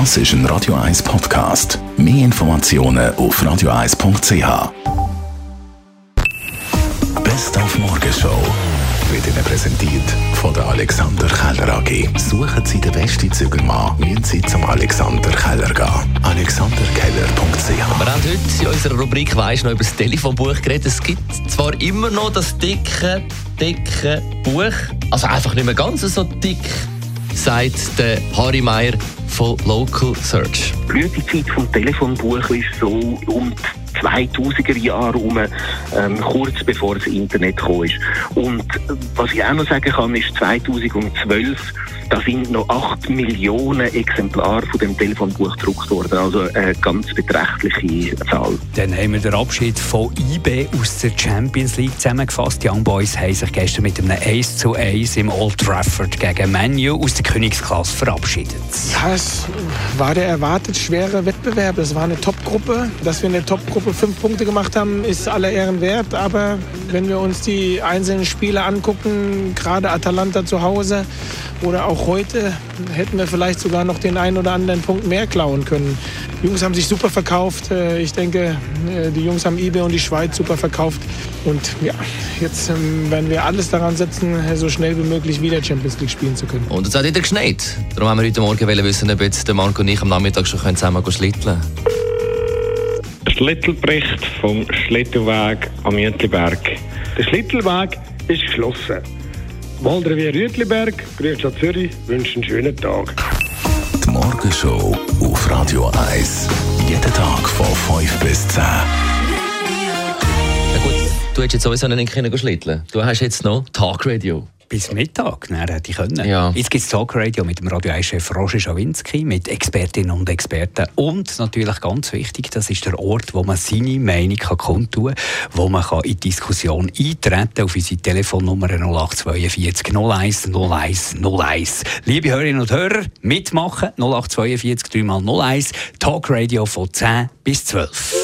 Das ist ein Radio 1 Podcast. Mehr Informationen auf radio1.ch. Best auf Morgenshow wird Ihnen präsentiert von der Alexander Keller AG. Suchen Sie den besten Zügelmann, müssen Sie zum Alexander Keller gehen. AlexanderKeller.ch Wir haben heute in unserer Rubrik «Weisst noch» über das Telefonbuch geredet. Es gibt zwar immer noch das dicke, dicke Buch, also einfach nicht mehr ganz so dick, sagt der Harry Meyer von Local Search. Die Blütezeit vom Telefonbuch ist so um 2000er Jahre herum, ähm, kurz bevor das Internet gekommen ist. Und äh, was ich auch noch sagen kann, ist 2012, da sind noch 8 Millionen Exemplare von dem Telefonbuch gedruckt worden. Also eine ganz beträchtliche Zahl. Dann haben wir den Abschied von IB aus der Champions League zusammengefasst. Die Young Boys haben sich gestern mit einem 1 zu 1 im Old Trafford gegen Manu aus der Königsklasse verabschiedet. Ja, es war der erwartet schwere Wettbewerb. Es war eine Top-Gruppe. Dass wir in der Top-Gruppe fünf Punkte gemacht haben, ist aller Ehren wert. Aber wenn wir uns die einzelnen Spiele angucken, gerade Atalanta zu Hause oder auch heute, hätten wir vielleicht sogar noch den einen oder anderen Punkt mehr klauen können. Die Jungs haben sich super verkauft. Äh, Ich denke, äh, die Jungs haben eBay und die Schweiz super verkauft. Und ja, jetzt ähm, werden wir alles daran setzen, so schnell wie möglich wieder Champions League spielen zu können. Und es hat wieder geschneit. Darum haben wir heute Morgen wissen, ob jetzt Marco und ich am Nachmittag schon können zusammen schlitteln Schlittelbericht vom Schlittelweg am Jütliberg. Der Schlittelweg ist geschlossen. Waldrevier Jütliberg, Grüße Zürich, wünschen einen schönen Tag. Die Morgenshow auf Radio 1. Jeden Tag von 5 bis 10. Ja gut, du hättest jetzt sowieso nicht können schlitteln Du hast jetzt noch Talkradio. Bis Mittag, dann hätte ich können. Ja. Jetzt gibt es Talkradio mit dem Radio 1-Chef Roger Schawinski, mit Expertinnen und Experten. Und natürlich ganz wichtig, das ist der Ort, wo man seine Meinung kann kundtun kann, wo man kann in die Diskussion eintreten kann auf unsere Telefonnummer 0842 01 01 01. Liebe Hörerinnen und Hörer, mitmachen 0842 3 mal 01 Talkradio von 10 bis 12.